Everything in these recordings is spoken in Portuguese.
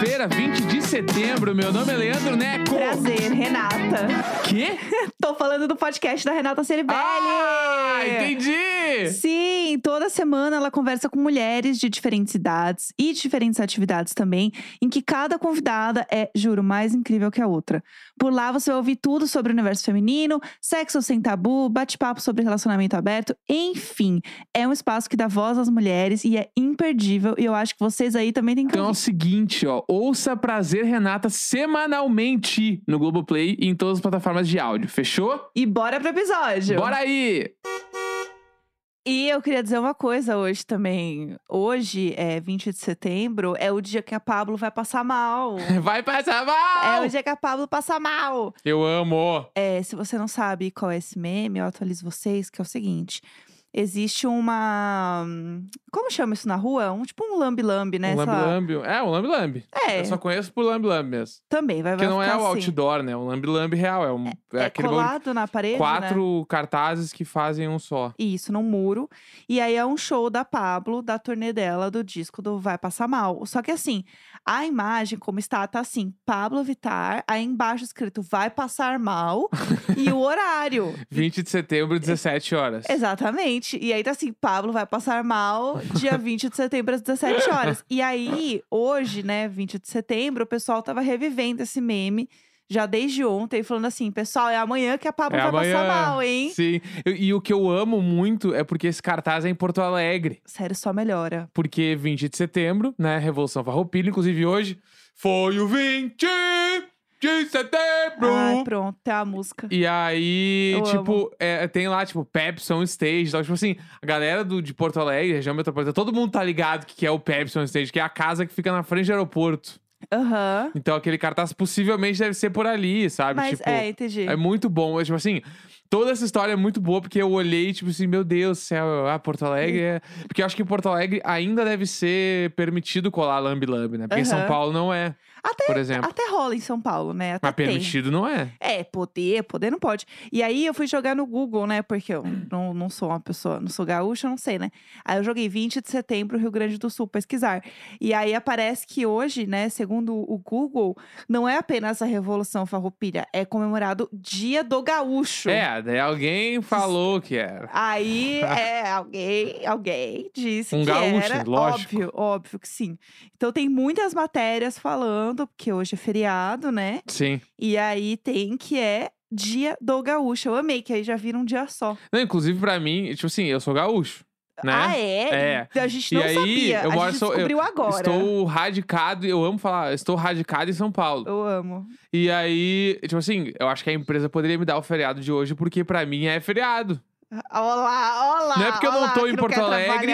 Quinta-feira, 20 de setembro. Meu nome é Leandro Neco. Prazer, Renata. Quê? Tô falando do podcast da Renata Ceribelli. Ah, entendi! Sim, toda semana ela conversa com mulheres de diferentes idades e de diferentes atividades também, em que cada convidada é, juro, mais incrível que a outra. Por lá você vai ouvir tudo sobre o universo feminino, sexo sem tabu, bate-papo sobre relacionamento aberto, enfim. É um espaço que dá voz às mulheres e é imperdível. E eu acho que vocês aí também têm que Então é o seguinte, ó. Ouça Prazer Renata semanalmente no Globoplay e em todas as plataformas de áudio. Fechou? E bora pro episódio! Bora aí! E eu queria dizer uma coisa hoje também. Hoje, é 20 de setembro, é o dia que a Pablo vai passar mal. Vai passar É mal! o dia que a Pablo passa mal. Eu amo! É, se você não sabe qual é esse meme, eu atualizo vocês, que é o seguinte. Existe uma. Como chama isso na rua? Um tipo um lambe-lambe, né? Um lambe-lambe. É, um lambe-lambe. É, Eu só conheço por lambe-lambe mesmo. também vai, vai Porque não é o assim. outdoor, né? É um lambe-lambe real. É, um, é, É aquele bagulho- colado na parede, né? quatro cartazes que fazem um só. Isso, num muro. E aí é um show da Pablo, da turnê dela, do disco do Vai Passar Mal. Só que assim, a imagem como está, tá assim, Pablo Vittar, aí embaixo escrito Vai Passar Mal e o horário. 20 de setembro, 17 horas. Exatamente. E aí tá assim, Pablo vai passar mal dia 20 de setembro às 17 horas. E aí, hoje, né, 20 de setembro, o pessoal tava revivendo esse meme já desde ontem, falando assim, pessoal, é amanhã que a Pablo É vai amanhã. passar mal, hein? Sim. E, e o que eu amo muito é porque esse cartaz é em Porto Alegre. Sério, só melhora. Porque 20 de setembro, né? Revolução Farroupilha. Inclusive hoje foi o 20 de setembro. Ai, pronto, tem a música. E aí, Eu tipo, é, tem lá, tipo, Pepsi on Stage. Então, tipo assim, a galera do, de Porto Alegre, região metropolitana, todo mundo tá ligado que, que é o Pepsi on Stage, que é a casa que fica na frente do aeroporto. Aham. Então, aquele cartaz possivelmente deve ser por ali, sabe? Mas, tipo, é, entendi. É muito bom. É, tipo assim, toda essa história é muito boa, porque eu olhei, tipo assim, meu Deus do céu, ah, Porto Alegre é. Porque eu acho que Porto Alegre ainda deve ser permitido colar lambe-lambe, né? Porque em São Aham. Paulo não é, Até, por exemplo. até rola em São Paulo, né? Até Mas tem. permitido não é. É, poder, poder não pode. E aí eu fui jogar no Google, né? Porque eu não, não sou uma pessoa, não sou gaúcha, eu não sei, né? Aí eu joguei 20 de setembro, Rio Grande do Sul, pesquisar. E aí aparece que hoje, né, segundo o Google, não é apenas a Revolução Farroupilha, é comemorado Dia do Gaúcho. É, daí alguém falou que era. Aí, é, alguém, alguém disse Um que gaúcho, era. lógico. Óbvio, óbvio que sim. Então tem muitas matérias falando, porque hoje é feriado, né? Sim. E aí tem que é Dia do Gaúcho. Eu amei, que aí já vira um dia só. Não, inclusive pra mim, tipo assim, eu sou gaúcho. Né? Ah, é? É. A gente E não aí, sabia. eu a moro- gente sou- eu descobriu agora. Estou radicado, eu amo falar, estou radicado em São Paulo. Eu amo. E aí, tipo assim, eu acho que a empresa poderia me dar o feriado de hoje, porque pra mim é feriado. Olá, olá. Não é porque eu não olá, tô em Porto Alegre.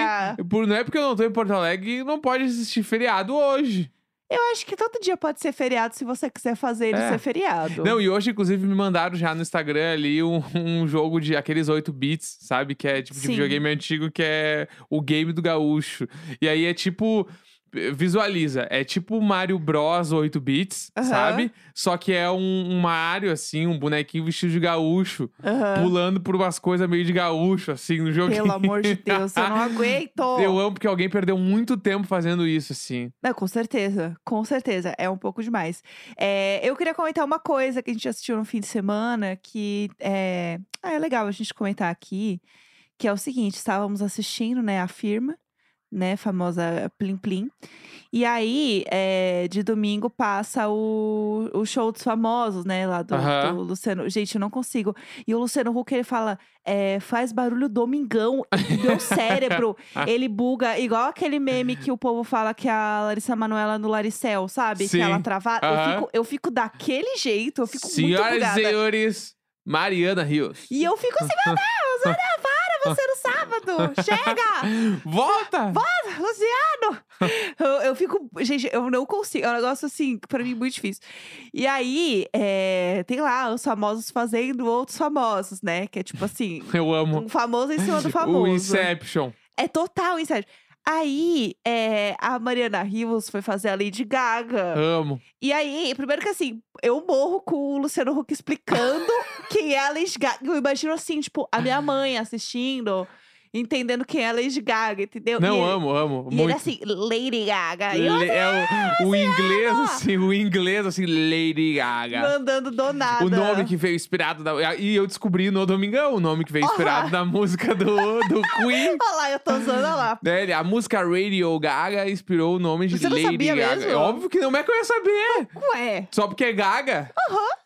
Por, não é porque eu não tô em Porto Alegre, não pode existir feriado hoje. Eu acho que todo dia pode ser feriado se você quiser fazer ele É. ser feriado. Não, e hoje, inclusive, me mandaram já no Instagram ali um, um jogo de aqueles 8 bits, sabe? Que é tipo de Sim. videogame antigo, que é o game do gaúcho. E aí é tipo. Visualiza, é tipo Mario Bros 8 bits, Aham. sabe? Só que é um, um Mario, assim, um bonequinho vestido de gaúcho, Aham. pulando por umas coisas meio de gaúcho, assim, no jogo. Pelo amor de Deus, eu não aguento. Eu amo porque alguém perdeu muito tempo fazendo isso, assim. Não, com certeza, com certeza. É um pouco demais. É, eu queria comentar uma coisa que a gente assistiu no fim de semana, que é, ah, é legal a gente comentar aqui, que é o seguinte, estávamos assistindo, né, a firma, né, famosa Plim Plim. E aí, é, de domingo passa o, o show dos famosos, né, lá do, do Luciano. Gente, eu não consigo. E o Luciano Huck, ele fala, é, faz barulho domingão. E Meu cérebro, ele buga, igual aquele meme que o povo fala que a Larissa Manoela no Laricel, sabe? Sim. Que ela travada. Eu fico, eu fico daquele jeito, eu fico muito Senhoras e bugada. senhores, Mariana Rios. E eu fico assim, meu Deus, olha, para você no sábado, chega! Volta! Luciano! Eu, eu fico. Gente, eu não consigo. É um negócio assim, pra mim, muito difícil. E aí, é, tem lá os famosos fazendo outros famosos, né? Que é tipo assim, Eu amo. um famoso em cima do famoso. O Inception. É total Inception. Aí, é, a Mariana Rios foi fazer a Lady Gaga. Amo. E aí, primeiro que assim, eu morro com o Luciano Huck explicando quem é a Lady Gaga. Eu imagino assim, tipo, a minha mãe assistindo. Entendendo quem é a Lady Gaga, entendeu? Não, e ele, amo, amo. E ele muito. assim, Lady Gaga. E eu Le- é o, o inglês, amo! assim, o inglês, assim, Lady Gaga. mandando do nada. O nome que veio inspirado da. E eu descobri no Domingão o nome que veio inspirado Aham. da música do, do Queen. Olha lá, eu tô usando olha lá. Né, A música Radio Gaga inspirou o nome de Você não Lady sabia Gaga. mesmo? É óbvio que não é que eu ia saber. Ué. Só porque é Gaga.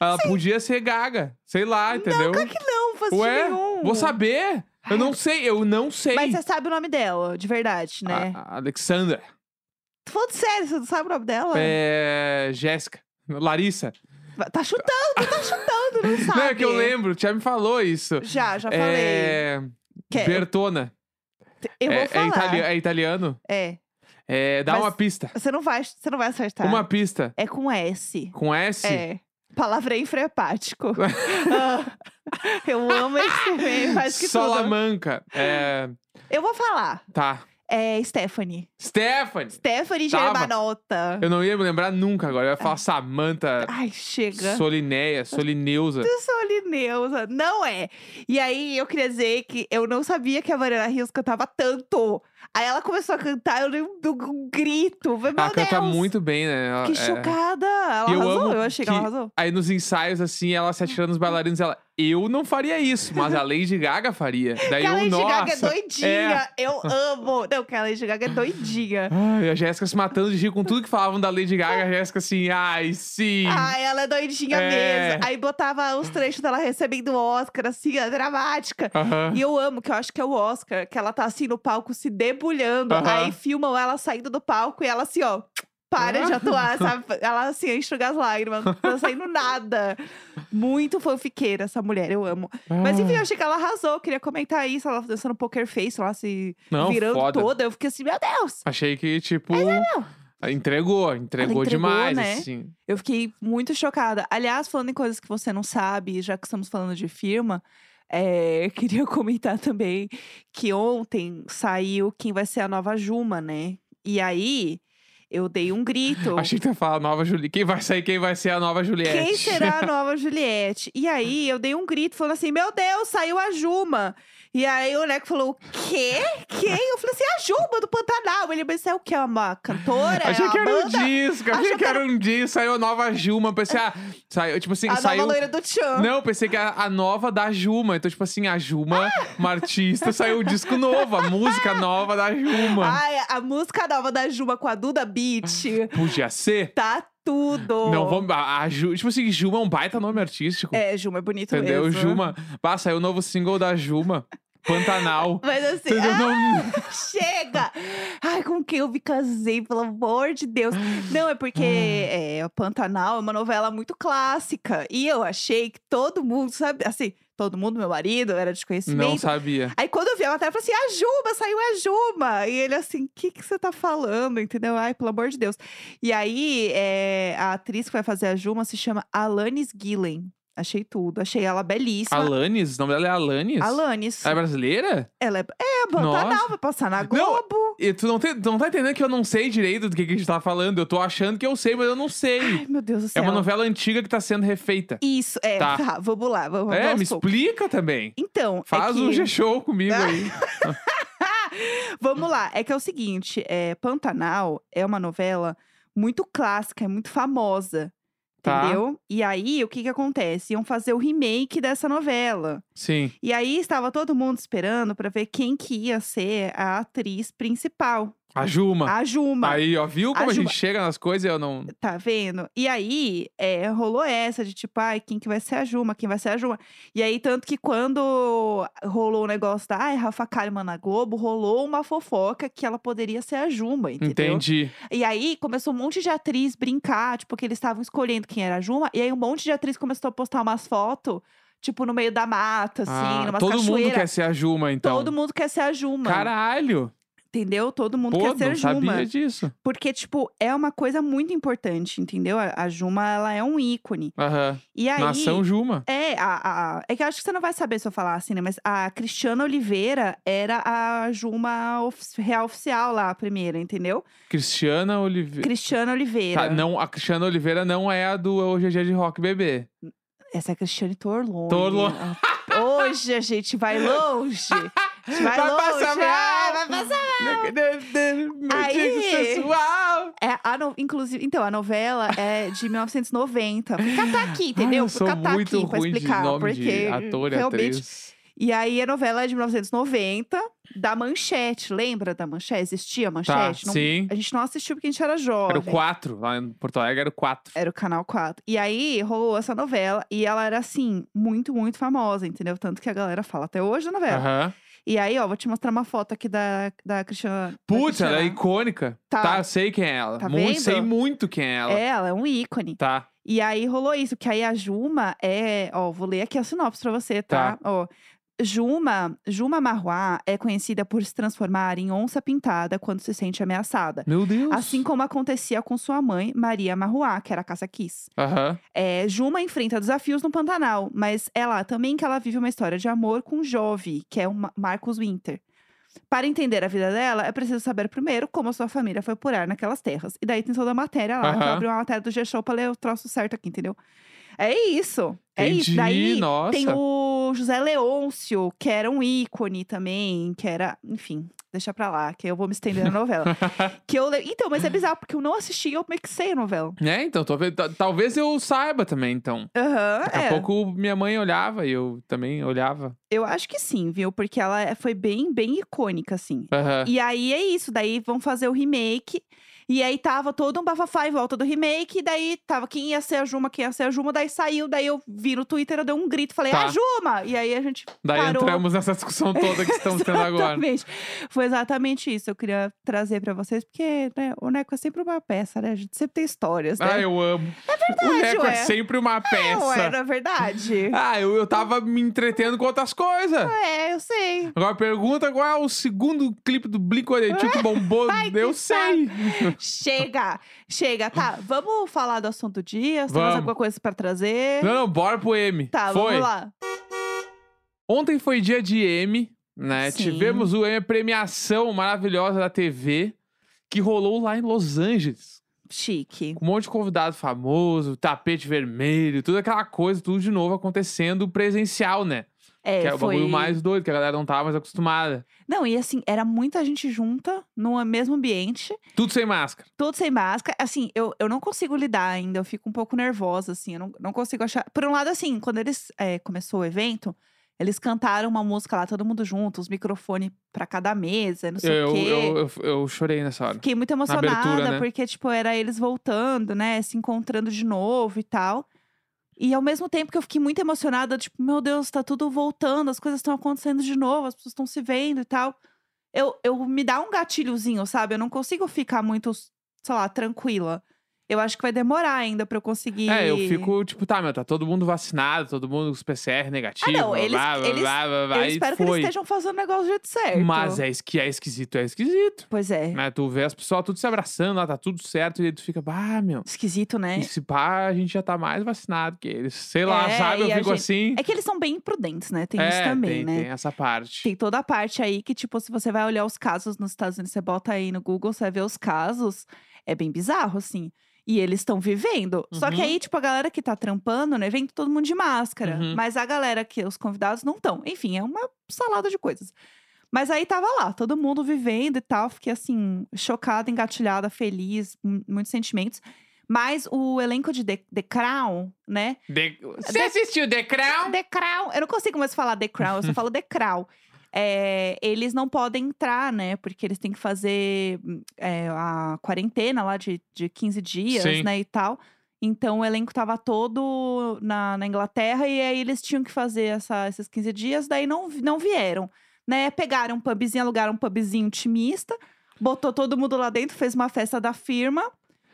Ela podia ser Gaga. Sei lá, entendeu? Claro que não, faz Ué, nenhum. vou saber. Eu não sei, eu não sei. Mas você sabe o nome dela, de verdade, né? A- a Alexandra. Tô falando sério, você não sabe o nome dela? É. Jéssica. Larissa. Tá chutando, tá chutando, não sabe. Não, é que eu lembro, já me falou isso. Já, já falei. É. Que- Bertona. eu é, vou é falar. itali- é italiano? É. É, dá Mas- uma pista. Você não vai, você não vai acertar. Uma pista. É com S. Com S? É. Palavra frepático. Ah, eu amo esse meme, faz que tudo. Salamanca. É. Eu vou falar. Tá. É Stephanie. Stephanie. Stephanie. Germanota. Eu não ia me lembrar nunca agora. Eu ia falar Samantha, Ai, chega. Solineia, Solineusa. Solineusa. Não é. E aí, eu queria dizer que eu não sabia que a Mariana Rios cantava tanto. Aí ela começou a cantar, eu dei um, um grito. Meu Ela canta Deus, muito bem, né? Ela- Que é. chocada. Ela eu arrasou. Eu achei que, que- ela arrasou. Aí nos ensaios, assim, ela se atirando nos bailarinos, ela... Eu não faria isso, mas a Lady Gaga faria. Daí Que a eu, Lady nossa... Gaga é doidinha. Eu amo. Não, que a Lady Gaga é doidinha. Ai, a Jéssica se matando de rir com tudo que falavam da Lady Gaga. A Jéssica assim, ai, sim. Ai, ela é doidinha É. mesmo. Aí botava os trechos dela recebendo o Oscar, assim, a dramática. Aham. E eu amo, que eu acho que é o Oscar, que ela tá assim no palco se debulhando. Aí filmam ela saindo do palco e ela assim, ó. Para de atuar, sabe? Ela assim, enxuga as lágrimas, não tá saindo nada. Muito fanfiqueira essa mulher, eu amo. Mas enfim, eu achei que ela arrasou. Queria comentar isso, ela dançando poker face lá, se Não, virando foda. toda. Eu fiquei assim, meu Deus! Achei que, tipo... não. Entregou, entregou, entregou, demais, né? assim. Eu fiquei muito chocada. Aliás, falando em coisas que você não sabe, já que estamos falando de firma, é, queria comentar também que ontem saiu quem vai ser a nova Juma, né? E aí, eu dei um grito. Achei que tu ia falar nova Juliette. Quem vai sair, quem vai ser a nova Juliette? Quem será a nova Juliette? E aí, eu dei um grito falando assim: Meu Deus, saiu a Juma. E aí, o Neco falou: O quê? Quem? Eu falei assim: A Juma do Pantanal. Ele pensou: O que? É uma cantora? Achei é que era um disco, achei que era um disco, saiu a nova Juma. Pensei, ah, saiu, tipo assim, A saiu. nova loira do Tchan. Não, pensei que era a nova da Juma. Então, tipo assim, a Juma, uma artista, saiu o disco novo, a música nova da Juma. Ai, a música nova da Juma com a Duda Beat Podia ser? tá tudo. Não, vamos. A, a Ju, tipo assim, Juma é um baita nome artístico. É, Juma é bonito entendeu? mesmo. Juma. Bah, saiu o novo single da Juma. Pantanal. Mas assim, ah, Não- chega! Ai, com quem eu me casei, pelo amor de Deus. Não, é porque é, o Pantanal é uma novela muito clássica. E eu achei que todo mundo, sabe, assim, todo mundo, meu marido, era Não desconhecimento. sabia. Aí quando eu vi a matéria, eu falei assim, a Juba, saiu a Juba. E ele assim, o que, que você tá falando, entendeu? Ai, pelo amor de Deus. E aí, é, a atriz que vai fazer a Juma se chama Alanis Gillen. Achei tudo, achei ela belíssima. Alanis? O nome dela é Alanis? Alanis. É brasileira? Ela é, é Pantanal, vai passar na Globo. E tu não, tu não tá entendendo que eu não sei direito do que, que a gente tá falando. Eu tô achando que eu sei, mas eu não sei. Ai, meu Deus do É céu. uma novela antiga que tá sendo refeita. Isso, é, Tá. tá, vamos lá, vamos, É, vamos me aos poucos. explica também. Então, Faz é que... um G-Show comigo aí. Vamos lá, é que é o seguinte, é, Pantanal é uma novela muito clássica, é muito famosa, Tá. entendeu? E aí, o que que acontece? Iam fazer o remake dessa novela. Sim. E aí, estava todo mundo esperando pra ver quem que ia ser a atriz principal, A Juma. a Juma. Aí, ó, viu como A a, gente chega nas coisas e eu não. Tá vendo? E aí, é, rolou essa de tipo, ai, quem que vai ser a Juma? Quem vai ser a Juma? E aí, tanto que quando rolou o negócio da, ai, Rafa Kalimann na Globo, rolou uma fofoca que ela poderia ser a Juma, entendeu? Entendi. E aí, começou um monte de atriz brincar, tipo, que eles estavam escolhendo quem era a Juma. E aí, um monte de atriz começou a postar umas fotos, tipo, no meio da mata, assim, Ah, numa todo cachoeira. mundo quer ser a Juma, então. Todo mundo quer ser a Juma. Caralho! Entendeu? Todo mundo Pô, quer ser não Juma. sabia disso. Porque, tipo, é uma coisa muito importante, entendeu? A, a Juma, ela é um ícone. Aham. E aí. Nação Juma. É, a, a- é que eu acho que você não vai saber se eu falar assim, né? Mas a Cristiana Oliveira era a Juma ofi- real oficial lá, a primeira, entendeu? Cristiana Oliveira. Cristiana Oliveira. Tá, não, a Cristiana Oliveira não é a do OGG de Rock Bebê. Essa é a Cristiane Torlone. Torlone. Hoje a gente vai longe. Vai, Vai longe. passar ah, mal. vai passar Meu Aí- digo sensual. É, a no- inclusive, então, a novela é de 1990. Fui catar aqui, entendeu? Ai, eu sou catar muito aqui pra ruim explicar. de nome porque de ator e realmente. atriz. E aí a novela é de 1990, da Manchete. Lembra da Manchete? Existia a Tá, Manchete? Não- sim. A gente não assistiu porque a gente era jovem. Era o 4, lá em Porto Alegre era o 4. Era o canal 4. E aí rolou essa novela e ela era assim, muito, muito famosa, entendeu? Tanto que a galera fala até hoje da novela. Aham. E aí, ó, vou te mostrar uma foto aqui da, da Cristiana. da Putz, ela é icônica. Tá. Tá, sei quem é ela. Tá muito, vendo? sei muito quem é ela. É, ela é um ícone. Tá. E aí rolou isso, que aí a Juma é. Ó, vou ler aqui a sinopse pra você, tá? Ó. Juma, Juma Marruá é conhecida por se transformar em onça pintada quando se sente ameaçada. Meu Deus. Assim como acontecia com sua mãe, Maria Marruá, que era a caça Kiss. Aham. É, Juma enfrenta desafios no Pantanal, mas é lá também que ela vive uma história de amor com Jove, que é o Ma- Marcos Winter. Para entender a vida dela, é preciso saber primeiro como a sua família foi purar naquelas terras. E daí tem toda a matéria lá. Aham. abri uma matéria do G-Show pra ler o troço certo aqui, entendeu? É isso. É isso. Daí nossa. tem o José Leôncio, que era um ícone também, que era, enfim, deixa pra lá, que eu vou me estender na novela. que eu Então, mas é bizarro, porque eu não assisti, eu sei a novela. É, então, talvez, ta- talvez eu saiba também, então. Aham, Daqui é. a pouco minha mãe olhava e eu também olhava. Eu acho que sim, viu? Porque ela é- foi bem, bem icônica, assim. Aham. E aí é isso, daí vão fazer o remake. E aí tava todo um bafafá em volta do remake, e daí tava quem ia ser a Juma, quem ia ser a Juma, daí saiu, daí eu vi no Twitter, eu dei um grito, falei, Tá. a Juma! E aí a gente Daí parou. entramos nessa discussão toda que estamos tendo agora. Exatamente. Foi exatamente isso. Eu queria trazer pra vocês, porque né, o Neco é sempre uma peça, né? A gente sempre tem histórias, né? Ah, eu amo. É verdade, o Neco ué. é sempre uma É, peça. ué, não é verdade? Ah, eu, eu tava me entretendo com outras coisas. é, eu sei. Agora pergunta qual é o segundo clipe do Blink-182 que bombou. Ai, eu que sei. Chega! Chega, tá. Vamos falar do assunto do dia? Você tem mais Vamos. alguma coisa pra trazer? Não, não, bora pro M. Tá, Foi. vamos lá. Ontem foi dia de M, né? Sim. Tivemos o M, a premiação maravilhosa da TV, que rolou lá em Los Angeles. Chique. Com um monte de convidado famoso, tapete vermelho, toda aquela coisa, tudo de novo acontecendo presencial, né? É, que é o foi... bagulho mais doido, que a galera não tava mais acostumada. Não, e assim, era muita gente junta, no mesmo ambiente, Tudo sem máscara. tudo sem máscara. Assim, eu, eu não consigo lidar ainda, eu fico um pouco nervosa, assim, eu não, não consigo achar. Por um lado, assim, quando eles é, começou o evento, eles cantaram uma música lá, todo mundo junto, os microfones pra cada mesa, não sei Eu, o quê. eu, eu, eu chorei nessa hora. Fiquei muito emocionada, abertura, né? porque, tipo, era eles voltando, né? Se encontrando de novo e tal. E ao mesmo tempo que eu fiquei muito emocionada, tipo, meu Deus, tá tudo voltando, as coisas estão acontecendo de novo, as pessoas estão se vendo e tal. Eu, eu me dá um gatilhozinho, sabe? Eu não consigo ficar muito, sei lá, tranquila. Eu acho que vai demorar ainda pra eu conseguir. É, eu fico tipo, tá, meu, tá todo mundo vacinado, todo mundo com os PCR negativo. Ah, não, eles- blá, blá, eles- blá, blá, blá, Eu espero que eles foi. estejam fazendo o negócio do jeito certo. Mas é isso que é esquisito, é esquisito. Pois é. Né? Tu vê as pessoas tudo se abraçando lá, tá tudo certo, e aí tu fica, ah, meu. Esquisito, né? E se pá, a gente já tá mais vacinado que eles. Sei lá, É, sabe? Eu fico gente- assim. É que eles são bem imprudentes, né? Tem isso é, também, tem, né? tem essa parte. Tem toda a parte aí que, tipo, se você vai olhar os casos nos Estados Unidos, você bota aí no Google, você vai ver os casos. É bem bizarro, assim. E eles estão vivendo. Só que Uhum. aí, tipo, a galera que tá trampando, né, vem todo mundo de máscara. Uhum. Mas a galera que, os convidados, não estão. Enfim, é uma salada de coisas. Mas aí tava lá, todo mundo vivendo e tal. Fiquei, assim, chocada, engatilhada, feliz, mu- muitos sentimentos. Mas o elenco de The, The Crown, né? The- Você assistiu The Crown? The Crown. Eu não consigo mais falar The Crown, eu só falo The Crown. É, eles não podem entrar, né? Porque eles têm que fazer é, a quarentena lá de, de 15 dias, Sim. né? E tal. Então o elenco tava todo na, na Inglaterra e aí eles tinham que fazer essa, esses 15 dias, daí não, não vieram. Né? Pegaram um pubzinho, alugaram um pubzinho intimista, botou todo mundo lá dentro, fez uma festa da firma.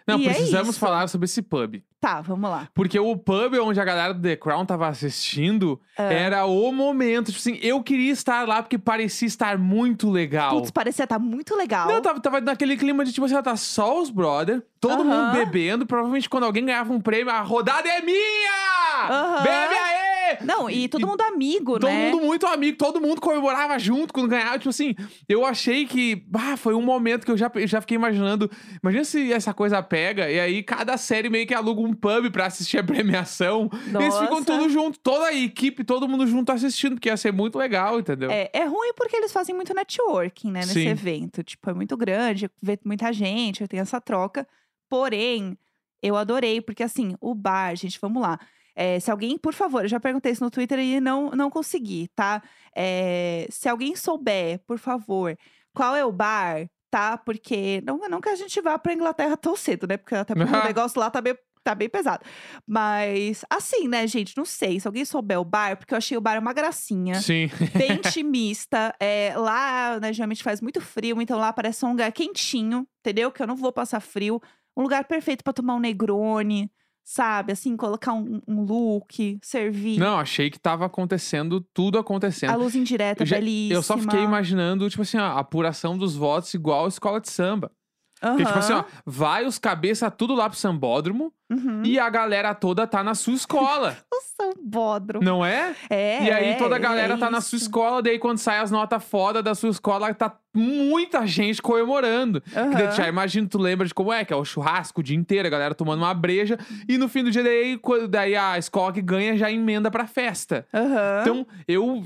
Não, é precisamos isso. falar sobre esse pub. Tá, vamos lá. Porque o pub onde a galera do The Crown tava assistindo É. era o momento. Tipo assim, eu queria estar lá porque parecia estar muito legal. Putz, parecia tá muito legal. Não, tava, tava naquele clima de tipo assim, ó, tá só os brother, todo mundo Aham. bebendo. Provavelmente quando alguém ganhava um prêmio, a rodada é minha! Aham. Bebe aí! Não, e todo mundo amigo, Todo né? mundo muito amigo, todo mundo comemorava junto quando ganhava. Tipo assim, eu achei que bah, foi um momento que eu já, já fiquei imaginando. Imagina se essa coisa pega e aí cada série meio que aluga um pub pra assistir a premiação. E eles ficam Nossa. tudo junto, toda a equipe, todo mundo junto assistindo, porque ia ser muito legal, entendeu? É, é ruim porque eles fazem muito networking, né, nesse Sim. evento. Tipo, é muito grande, vê muita gente, tem essa troca. Porém, eu adorei, porque assim, o bar, gente, vamos lá. É, se alguém, por favor, eu já perguntei isso no Twitter e não, não consegui, tá? É, se alguém souber, por favor, qual é o bar, tá? Porque não, não que a gente vá pra Inglaterra tão cedo, né? Porque até porque o negócio lá tá bem, tá bem pesado. Mas, assim, né, gente, não sei. Se alguém souber o bar, porque eu achei o bar uma gracinha Sim. bem intimista. É, lá, né, geralmente faz muito frio, então lá parece um lugar quentinho, entendeu? Que eu não vou passar frio. Um lugar perfeito pra tomar um Negroni, sabe? Assim, colocar um, um look, servir. Não, achei que tava acontecendo, tudo acontecendo. A luz indireta, Eu já- belíssima. Eu só fiquei imaginando, tipo assim, a apuração dos votos igual a escola de samba. Porque, tipo assim, ó, vai os cabeça tudo lá pro sambódromo uhum. e a galera toda tá na sua escola, O sambódromo. não é? É, e aí toda a é galera tá na sua escola, daí quando sai as notas foda da sua escola, tá muita gente comemorando. Que daí tu Aham. já imagina, tu lembra de como é, que é o churrasco o dia inteiro, a galera tomando uma breja, e no fim do dia daí, quando- daí a escola que ganha já emenda pra festa. Aham. Então, eu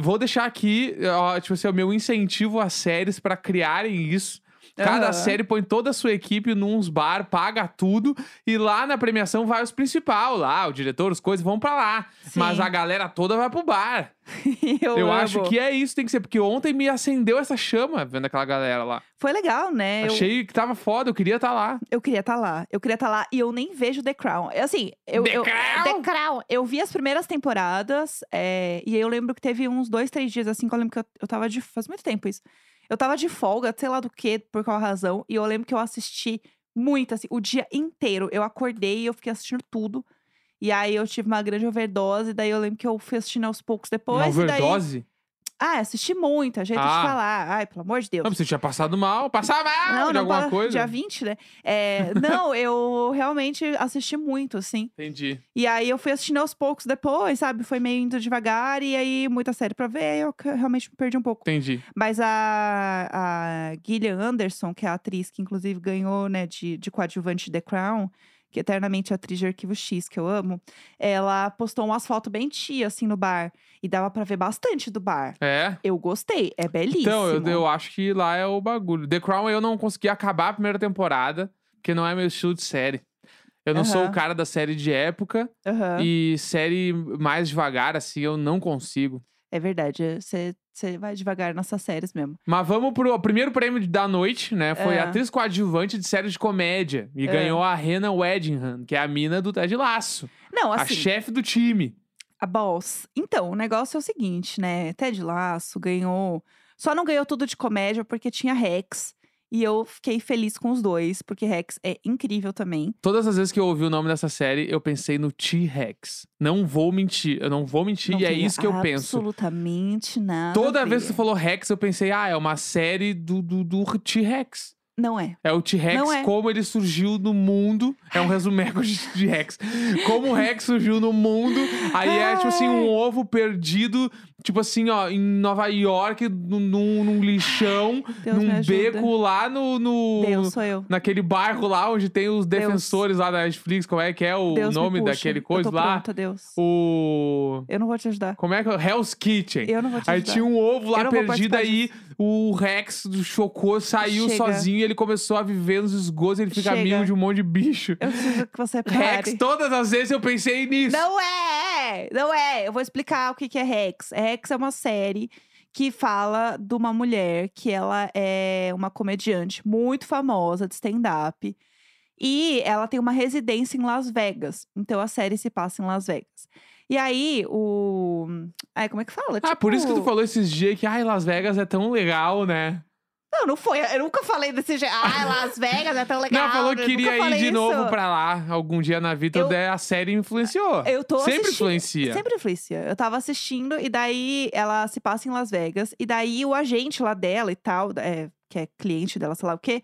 vou deixar aqui, ó, tipo assim, o meu incentivo às séries pra criarem isso. Cada Aham. série põe toda a sua equipe nos bar, paga tudo, e lá na premiação vai os principal, lá, o diretor, as coisas vão pra lá. Mas Sim. a galera toda vai pro bar. eu Eu acho que é isso, tem que ser, porque ontem me acendeu essa chama vendo aquela galera lá. Foi legal, né? Eu- Achei que tava foda, eu queria estar lá. Eu queria estar lá. Eu queria estar lá e eu nem vejo The Crown. É Assim, eu. The eu, Crown? The Crown. Eu vi as primeiras temporadas é, e aí eu lembro que teve uns dois, três dias assim que eu lembro que eu, eu tava de. Faz muito tempo isso. Eu tava de folga, sei lá do que, por qual razão. E eu lembro que eu assisti muito, assim, o dia inteiro. Eu acordei e eu fiquei assistindo tudo. E aí eu tive uma grande overdose. Daí eu lembro que eu fui assistindo aos poucos depois. Uma e daí- overdose? Ah, assisti muito, é jeito Ah. de falar. Ai, pelo amor de Deus. Não, você tinha passado mal, passar mal de alguma pa- coisa. Dia 20, né? É, não, eu realmente assisti muito, assim. Entendi. E aí eu fui assistindo aos poucos depois, sabe? Foi meio indo devagar. E aí, muita série pra ver, eu realmente me perdi um pouco. Entendi. Mas a, a Gillian Anderson, que é a atriz que inclusive ganhou, né, de, de coadjuvante The Crown, que é eternamente a atriz de Arquivo X, que eu amo, ela postou umas fotos bem tia, assim, no bar. E dava pra ver bastante do bar. É. Eu gostei, é belíssimo. Então, eu, eu acho que lá é o bagulho. The Crown eu não consegui acabar a primeira temporada, porque não é meu estilo de série. Eu não sou o cara da série de época Aham. e série mais devagar, assim, eu não consigo. É verdade, você vai devagar nessas séries mesmo. Mas vamos pro primeiro prêmio da noite, né? Foi É. atriz coadjuvante de série de comédia. E É. ganhou a Hannah Weddingham, que é a mina do Ted Laço. Não, a assim, chefe do time. a Boss. Então, o negócio é o seguinte, né? Ted Laço ganhou. Só não ganhou tudo de comédia porque tinha Rex. E eu fiquei feliz com os dois, porque Rex é incrível também. Todas as vezes que eu ouvi o nome dessa série, eu pensei no T-Rex. Não vou mentir, eu não vou mentir, Não e é isso que eu penso. Absolutamente nada. Toda vez que tu falou Rex, eu pensei, ah, é uma série do, do, do T-Rex. Não é. É o T-Rex, é. como ele surgiu no mundo. É um resumeco de T-Rex. Como o Rex surgiu no mundo. Aí é, tipo assim, um ovo perdido, tipo assim, ó, em Nova York, num, num- lixão, Deus num beco lá no. no Deus, sou eu. Naquele barco lá onde tem os Deus. defensores lá da Netflix. Como é que é o Deus me nome daquele coisa lá? Pronta, Deus. O. Eu não vou te ajudar. Como é que é? Hell's Kitchen. Eu não vou te Aí ajudar. tinha um ovo lá perdido, aí o Rex chocou, saiu Chega. sozinho, ele começou a viver nos esgotos, ele fica Chega. amigo de um monte de bicho. Eu preciso que você Rex, pare. todas as vezes eu pensei nisso. Não é! Não é! Eu vou explicar o que que é Rex. Rex é uma série que fala de uma mulher que ela é uma comediante muito famosa de stand-up. E ela tem uma residência em Las Vegas. Então a série se passa em Las Vegas. E aí, o. Ai, como é que fala? Ah, por isso que tu Tipo- falou esses dias que, ai, Las Vegas é tão legal, né? Não, não foi. Eu nunca falei desse jeito. Ah, Las Vegas é tão legal. não, falou que queria ir de isso. novo pra lá algum dia na vida, Eu- a série influenciou. Eu tô Sempre assistindo- influencia. Sempre influencia. Eu tava assistindo e daí ela se passa em Las Vegas. E daí o agente lá dela e tal, é, que é cliente dela, sei lá o quê.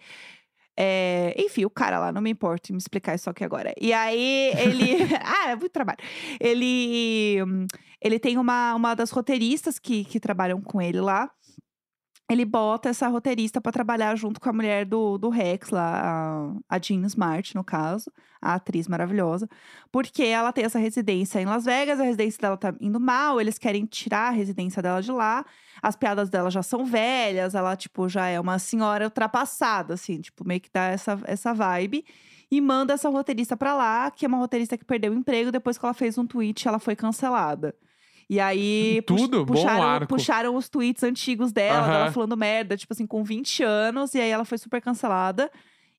É, enfim, o cara lá, não me importa em me explicar isso aqui agora. E aí, ele. ah, é muito trabalho. Ele. Ele tem uma, uma das roteiristas que, que trabalham com ele lá. Ele bota essa roteirista pra trabalhar junto com a mulher do, do Rex lá, a, a Jean Smart, no caso, a atriz maravilhosa. Porque ela tem essa residência em Las Vegas, a residência dela tá indo mal, eles querem tirar a residência dela de lá. As piadas dela já são velhas, ela, tipo, já é uma senhora ultrapassada, assim, tipo, meio que dá essa, essa vibe. E manda essa roteirista pra lá, que é uma roteirista que perdeu o emprego depois que ela fez um tweet, ela foi cancelada. E aí Tudo? Bom puxaram, arco. puxaram os tweets antigos dela, dela falando merda, tipo assim, com 20 anos, e aí ela foi super cancelada.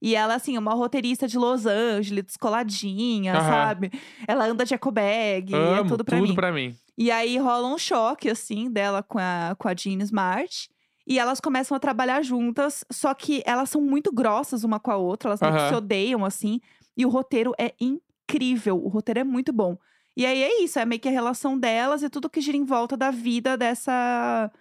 E ela, assim, é uma roteirista de Los Angeles, descoladinha, Aham. sabe? Ela anda de eco bag, Amo, é tudo pra mim. pra mim. E aí rola um choque, assim, dela com a, com a Jean Smart. E elas começam a trabalhar juntas, só que elas são muito grossas uma com a outra, elas Aham. se odeiam, assim. E o roteiro é incrível, o roteiro é muito bom. E aí é isso, é meio que a relação delas e tudo que gira em volta da vida dessa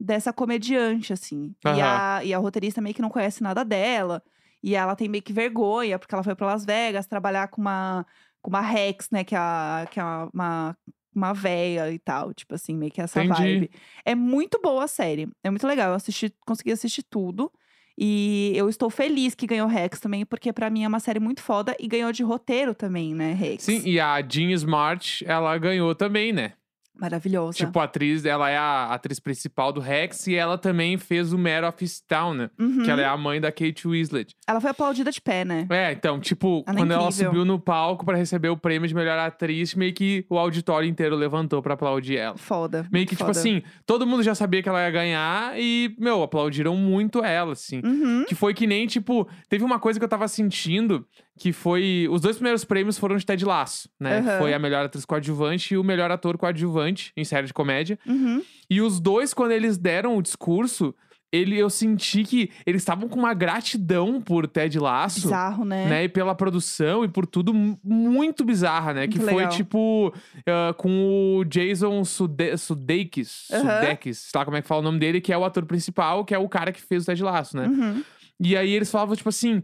dessa comediante, assim. E a, e a roteirista meio que não conhece nada dela. E ela tem meio que vergonha, porque ela foi pra Las Vegas trabalhar com uma, com uma Rex, né? Que é, a- que é uma, uma véia e tal. Tipo assim, meio que essa Entendi. vibe. É muito boa a série. É muito legal. Eu assisti, consegui assistir tudo. E eu estou feliz que ganhou Rex também, porque pra mim é uma série muito foda. E ganhou de roteiro também, né, Rex? Sim, e a Jean Smart, ela ganhou também, né? Maravilhosa. Tipo, a atriz, ela é a atriz principal do Rex e ela também fez o Mare of Easttown, né? Uhum. Que ela é a mãe da Kate Winslet. Ela foi aplaudida de pé, né? É, então, tipo, Ela é quando ela incrível. subiu no palco pra receber o prêmio de melhor atriz, meio que o auditório inteiro levantou pra aplaudir ela. Foda. Meio que, tipo foda. assim, todo mundo já sabia que ela ia ganhar e, meu, aplaudiram muito ela, assim. Uhum. Que foi que nem, tipo, teve uma coisa que eu tava sentindo, que foi. Os dois primeiros prêmios foram de Ted Lasso, né? Aham. Foi a melhor atriz coadjuvante e o melhor ator coadjuvante em série de comédia. Uhum. E os dois, quando eles deram o discurso, ele, eu senti que eles estavam com uma gratidão por Ted Lasso. Bizarro, né? Né, e pela produção e por tudo mu- muito bizarra, né? que Muito foi legal. tipo ah, com o Jason Sude Sudeikis, Aham. Sudeikis, sei lá como é que fala o nome dele, que é o ator principal, que é o cara que fez o Ted Lasso, né? Uhum. E aí eles falavam, tipo assim.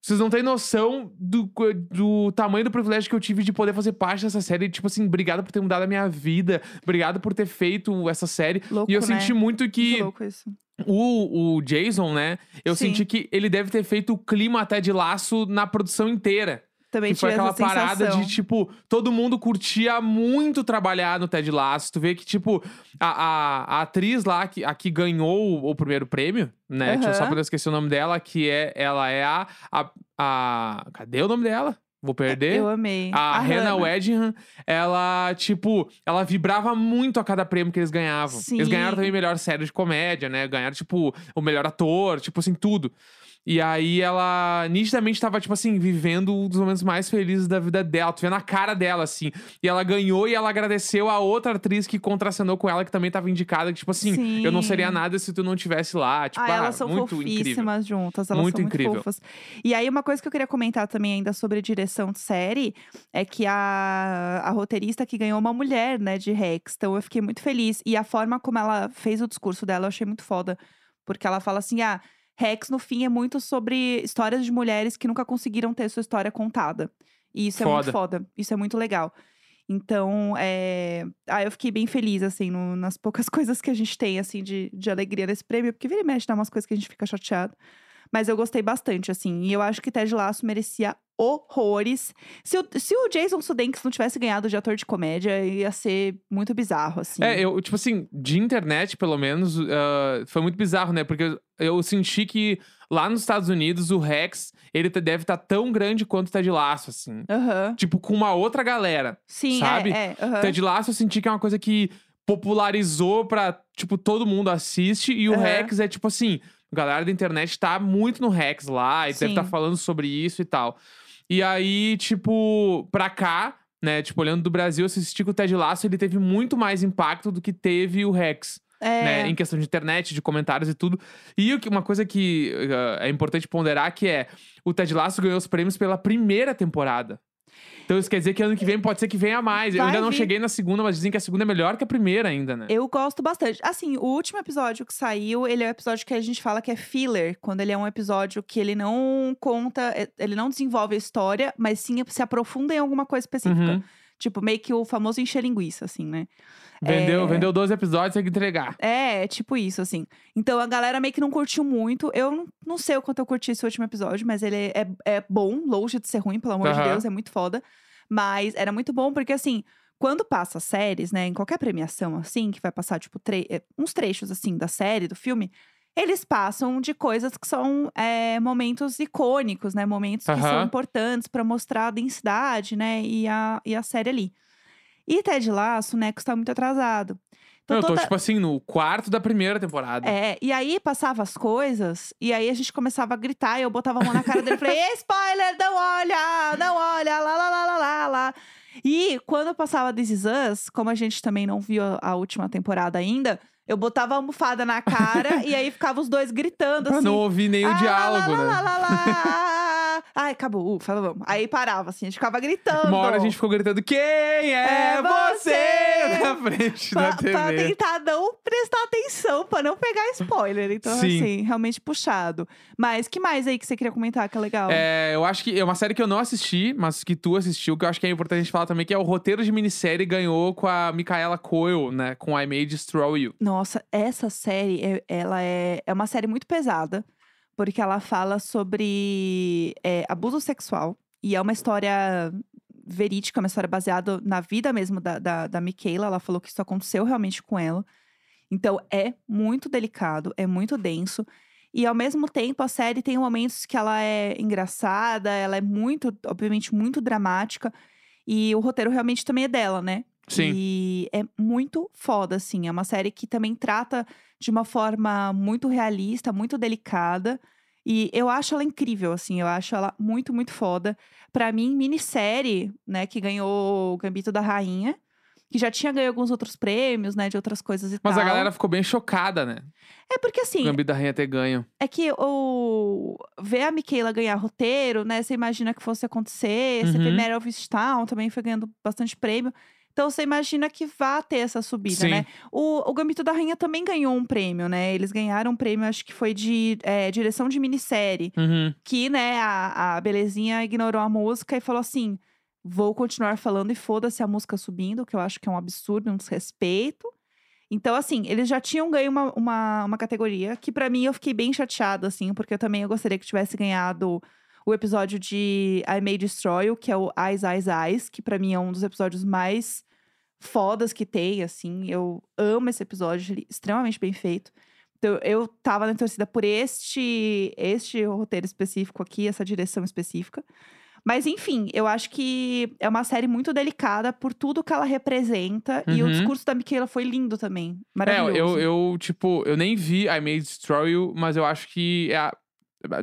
Vocês não têm noção do, do tamanho do privilégio que eu tive de poder fazer parte dessa série. Tipo assim, obrigado por ter mudado a minha vida. Obrigado por ter feito essa série. Louco, e eu né? senti muito que Muito louco isso. o, o Jason, né? Eu Sim. senti que ele deve ter feito o clima até de laço na produção inteira. Também Que foi aquela parada sensação. de, tipo, todo mundo curtia muito trabalhar no Ted Lasso. Tu vê que, tipo, a, a, a atriz lá, que, a que ganhou o, o primeiro prêmio, né? Deixa eu só poder esquecer o nome dela, que é, ela é a, a, a- Cadê o nome dela? Vou perder. Eu amei. A, Hannah Hannah. Wedingham, ela, tipo, ela vibrava muito a cada prêmio que eles ganhavam. Eles Sim. ganharam também melhor série de comédia, né? Ganharam, tipo, o melhor ator, tipo assim, tudo. E aí ela nitidamente tava, tipo assim, vivendo um dos momentos mais felizes da vida dela. Tu vê na cara dela, assim. E ela ganhou e ela agradeceu a outra atriz que contracenou com ela, que também tava indicada, que, tipo assim, eu não seria Sim. nada se tu não tivesse lá. Tipo, ah, ah, elas são muito incrível. fofíssimas juntas, elas Muito são muito incrível. fofas. E aí, uma coisa que eu queria comentar também ainda sobre direção de série é que a, a roteirista que ganhou uma mulher, né, de Rex. Então eu fiquei muito feliz. E a forma como ela fez o discurso dela, eu achei muito foda. Porque ela fala assim: ah, Rex, no fim, é muito sobre histórias de mulheres que nunca conseguiram ter sua história contada. E isso é muito Foda. foda. Isso é muito legal. Então, é... ah, eu fiquei bem feliz, assim, no- nas poucas coisas que a gente tem, assim, de, de alegria nesse prêmio. Porque vira e mexe, dá umas coisas que a gente fica chateado. Mas eu gostei bastante, assim. E eu acho que Ted Lasso merecia horrores. Se o, se o Jason Sudeikis não tivesse ganhado de ator de comédia, ia ser muito bizarro, assim. É, eu, tipo assim, de internet, pelo menos, ah, foi muito bizarro, né? Porque eu, eu senti que lá nos Estados Unidos, o Rex, ele deve estar tão grande quanto o Ted Lasso, assim. Aham. Tipo, com uma outra galera. Sim, Sabe? é, é. aham. Ted Lasso eu senti que é uma coisa que popularizou pra, tipo, todo mundo assiste. E o Aham. Rex é, tipo assim, galera da internet tá muito no Rex lá. E deve estar falando sobre isso e tal. E aí, tipo, pra cá... Né, tipo, olhando do Brasil, eu assisti que o Ted Lasso ele teve muito mais impacto do que teve o Rex É. né, em questão de internet, de comentários e tudo. E uma coisa que uh, é importante ponderar que é o Ted Lasso ganhou os prêmios pela primeira temporada. Então isso quer dizer que ano que vem pode ser que venha mais. eu Vai ainda não vir. cheguei na segunda, mas dizem que a segunda é melhor que a primeira ainda, né? Eu gosto bastante. Assim, o último episódio que saiu, ele é o episódio que a gente fala que é filler, quando ele é um episódio que ele não conta, é- ele não desenvolve a história, mas sim se aprofunda em alguma coisa específica. Uhum. Tipo, meio que o famoso encher linguiça, assim, né? Vendeu, É. vendeu 12 episódios, tem que entregar. É, é tipo isso, assim. Então a galera meio que não curtiu muito. Eu não, não sei o quanto eu curti esse último episódio, mas ele é, é bom, longe de ser ruim, pelo amor de Aham. Deus, é muito foda. Mas era muito bom porque, assim, quando passa séries, né, em qualquer premiação, assim, que vai passar, tipo, tre- é, uns trechos, assim, da série, do filme, eles passam de coisas que são é, momentos icônicos, né? Momentos que são importantes pra mostrar a densidade, né? E a, e a série ali. E Ted Lasso, o Neco está muito atrasado. Então, eu tô, tipo assim, no quarto da primeira temporada. é, e aí passava as coisas, e aí a gente começava a gritar, e eu botava a mão na cara dele e falei, "Ei, spoiler, não olha, não olha, lá, lá, lá, lá, lá, lá. E quando passava This Is Us, como a gente também não viu a, última temporada ainda, eu botava a almofada na cara, e aí ficava os dois gritando, Pra assim. não ouvir nem o "Ah, lá, diálogo, lá, né? lá, lá, lá. Ai, acabou, ufa, vamos. Aí parava, assim, a gente ficava gritando. Uma hora a gente ficou gritando: Quem é, É você? Na frente Pra, da pra TV. tentar não prestar atenção, pra não pegar spoiler. Então, Sim. assim, realmente puxado. Mas que mais aí que você queria comentar que é legal? É, eu acho que é uma série que eu não assisti, mas que tu assistiu, que eu acho que é importante a gente falar também, que é o roteiro de minissérie ganhou com a Micaela Coel, né? Com I May Destroy You. Nossa, essa série, é- ela é, é uma série muito pesada, porque ela fala sobre é, abuso sexual. E é uma história verídica, uma história baseada na vida mesmo da, da, da Michaela. Ela falou que isso aconteceu realmente com ela. Então é muito delicado, é muito denso. E ao mesmo tempo, a série tem momentos que ela é engraçada, ela é muito, obviamente, muito dramática. E o roteiro realmente também é dela, né? Sim. E é muito foda, assim. É uma série que também trata de uma forma muito realista, muito delicada. E eu acho ela incrível, assim. Eu acho ela muito, muito foda. Pra mim, minissérie, né, que ganhou o Gambito da Rainha. Que já tinha ganho alguns outros prêmios, né, de outras coisas e Mas tal. a galera ficou bem chocada, né? É porque, O assim, Gambito da Rainha ter ganho. é que o ver a Michaela ganhar roteiro, né? Você imagina que fosse acontecer. Você vê Uhum. Of Town também foi ganhando bastante prêmio. Então você imagina que vá ter essa subida, Sim. né? O, o Gambito da Rainha também ganhou um prêmio, né? Eles ganharam um prêmio, acho que foi de é, direção de minissérie. Uhum. Que, né, a, a Belezinha ignorou a música e falou assim: vou continuar falando e foda-se a música subindo, que eu acho que é um absurdo, um desrespeito. Então, assim, eles já tinham ganho uma, uma, uma categoria que, pra mim, eu fiquei bem chateada, assim, porque eu também eu gostaria que tivesse ganhado o episódio de I May Destroy You, que é o Eyes, Eyes, Eyes, que pra mim é um dos episódios mais fodas que tem, assim. Eu amo esse episódio, ele é extremamente bem feito. Então, eu tava na torcida por este, este roteiro específico aqui, essa direção específica. Mas, enfim, eu acho que é uma série muito delicada por tudo que ela representa. E o Uhum. discurso da Michaela foi lindo também. É, Maravilhoso. eu, eu, tipo, eu nem vi I May Destroy You, mas eu acho que é a-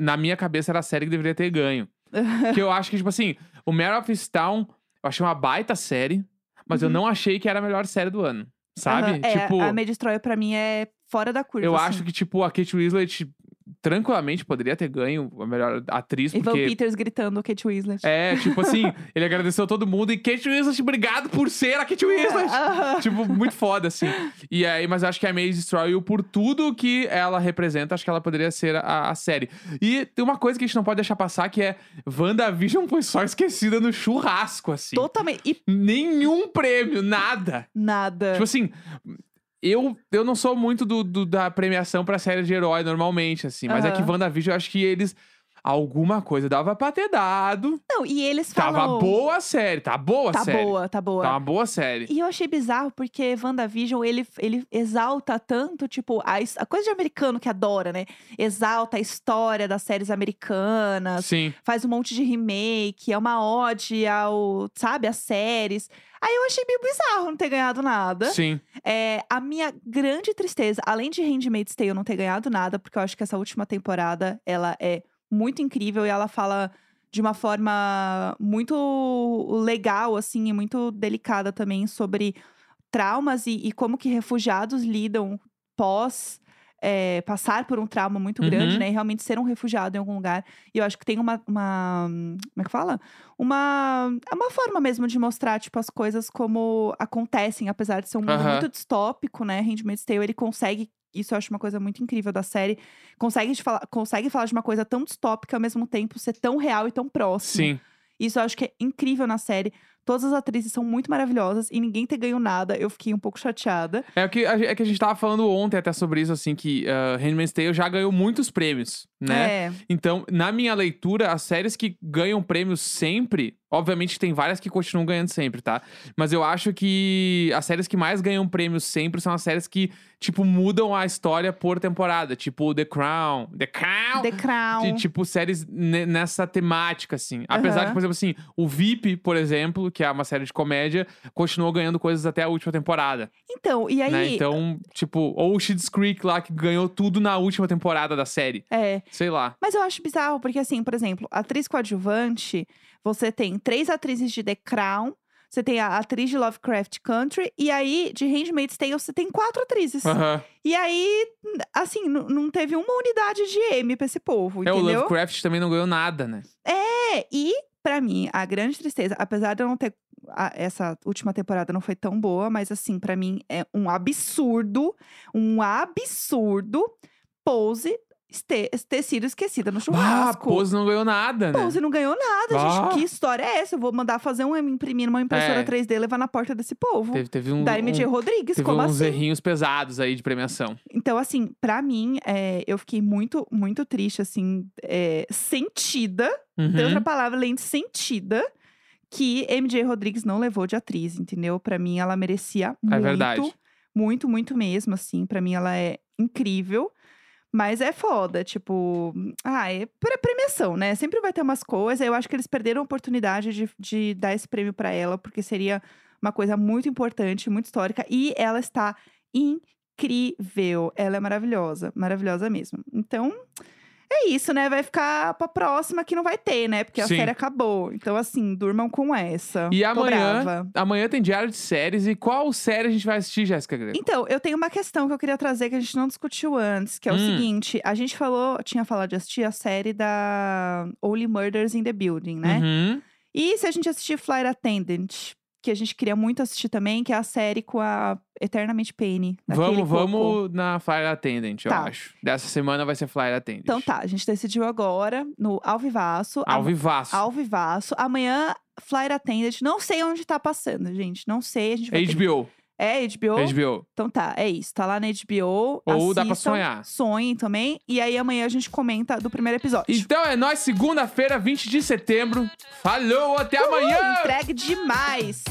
na minha cabeça era a série que deveria ter ganho. que eu acho que, tipo assim, o Mare of Town, eu achei uma baita série, mas eu Uhum. não achei que era a melhor série do ano. Sabe? Aham, é, tipo, a May Destroyer pra mim é fora da curva. eu assim. acho que, tipo, a Kate Winslet tranquilamente poderia ter ganho a melhor atriz, Evan porque. Peters gritando Kate Winslet. É, tipo assim, ele agradeceu todo mundo e Kate Winslet, obrigado por ser a Kate Winslet! Aham. tipo, muito foda, assim. E aí, mas eu acho que a May Destroy por tudo que ela representa, acho que ela poderia ser a, a série. E tem uma coisa que a gente não pode deixar passar, que é WandaVision foi só esquecida no churrasco, assim. Totalmente. E Nenhum prêmio, nada. nada. Tipo assim, eu, eu não sou muito do, do- da premiação pra série de herói normalmente, assim. Mas é que. WandaVision, eu acho que eles. Alguma coisa dava pra ter dado. Não, e eles Tava falam... boa a série, tá boa a Tá série. boa, tá boa. Tá uma boa série. E eu achei bizarro porque WandaVision, ele, ele exalta tanto, tipo, a, a coisa de americano que adora, né? Exalta a história das séries americanas, Sim. faz um monte de remake, é uma ode ao, sabe, às séries. Aí eu achei meio bizarro não ter ganhado nada. Sim. É, a minha grande tristeza, além de Handmaid's Tale não ter ganhado nada, porque eu acho que essa última temporada, ela é muito incrível e ela fala de uma forma muito legal, assim, e muito delicada também sobre traumas e, e como que refugiados lidam pós é, passar por um trauma muito grande, Uhum. né? E realmente ser um refugiado em algum lugar. E eu acho que tem uma. uma como é que fala? Uma, é uma forma mesmo de mostrar, tipo, as coisas como acontecem, apesar de ser um mundo Aham. muito distópico, né? Handmaid's Tale, ele consegue. Isso eu acho uma coisa muito incrível da série. Consegue, falar, consegue falar de uma coisa tão distópica ao mesmo tempo ser tão real e tão próximo. Sim. Isso eu acho que é incrível na série. Todas as atrizes são muito maravilhosas e ninguém ter ganho nada. Eu fiquei um pouco chateada. É, o que, é que a gente tava falando ontem até sobre isso, assim, que uh, Handmaid's Tale já ganhou muitos prêmios, né? É. Então, na minha leitura, as séries que ganham prêmios sempre, obviamente tem várias que continuam ganhando sempre, tá? Mas eu acho que as séries que mais ganham prêmios sempre são as séries que, tipo, mudam a história por temporada. Tipo, The Crown. The Crown! The Crown. De, tipo, séries ne- nessa temática, assim. Apesar de, Aham. por exemplo, assim, o VIP, por exemplo, que é uma série de comédia, continuou ganhando coisas até a última temporada. Então, e aí. né? Então, tipo, ou Schitt's Creek lá, que ganhou tudo na última temporada da série. É. Sei lá. Mas eu acho bizarro, porque assim, por exemplo, atriz coadjuvante, você tem três atrizes de The Crown, você tem a atriz de Lovecraft Country, e aí, de Handmaid's Tale, você tem quatro atrizes. Aham. E aí, assim, não teve uma unidade de M pra esse povo, É, o entendeu? Lovecraft também não ganhou nada, né? É, e pra mim, a grande tristeza, apesar de eu não ter. a- essa última temporada não foi tão boa, mas assim, pra mim é um absurdo, um absurdo pose este- ter sido esquecida no Ah, churrasco. Pose não ganhou nada, né? Pose não ganhou nada, Ah. gente. Que história é essa? Eu vou mandar fazer um imprimir numa impressora É. 3D e levar na porta desse povo. Teve, teve um, da MJ um- Rodrigues, teve como uns assim? errinhos pesados aí de premiação. Então, assim, pra mim, é, eu fiquei muito, muito triste, assim, é, sentida. Tem Uhum. outra palavra além de sentida. Que MJ Rodrigues não levou de atriz, entendeu? Pra mim, ela merecia muito. É verdade. Muito, muito mesmo, assim. Pra mim, ela é incrível. Mas é foda, tipo... Ah, é pre- premiação, né? Sempre vai ter umas coisas. Eu acho que eles perderam a oportunidade de, de dar esse prêmio pra ela. Porque seria uma coisa muito importante, muito histórica. E ela está incrível. Ela é maravilhosa. Maravilhosa mesmo. Então... É isso, né? Vai ficar pra próxima que não vai ter, né? Porque a Sim. série acabou. Então, assim, durmam com essa. E Tô amanhã, brava. amanhã tem diário de séries. E qual série a gente vai assistir, Jéssica Greco? Então, eu tenho uma questão que eu queria trazer que a gente não discutiu antes, que é o Hum. seguinte: a gente falou, tinha falado de assistir a série da Only Murders in the Building, né? Uhum. E se a gente assistir Flight Attendant, que a gente queria muito assistir também, que é a série com a Eternamente Penny. Vamos, vamos na Flyer Attendant, eu Tá. acho. Dessa semana vai ser Flyer Attendant. Então tá, a gente decidiu agora no Ao Vivaço. Ao vivaço. Ao Vivaço. Amanhã, Flight Attendant. Não sei onde tá passando, gente. Não sei. A gente vai ter- HBO. É HBO? HBO. Então tá, é isso. Tá lá na HBO. Ou dá pra assistam, sonhar. Sonhem também. E aí amanhã a gente comenta do primeiro episódio. Então é nóis, segunda-feira, 20 de setembro. Falou, até amanhã! Entregue demais!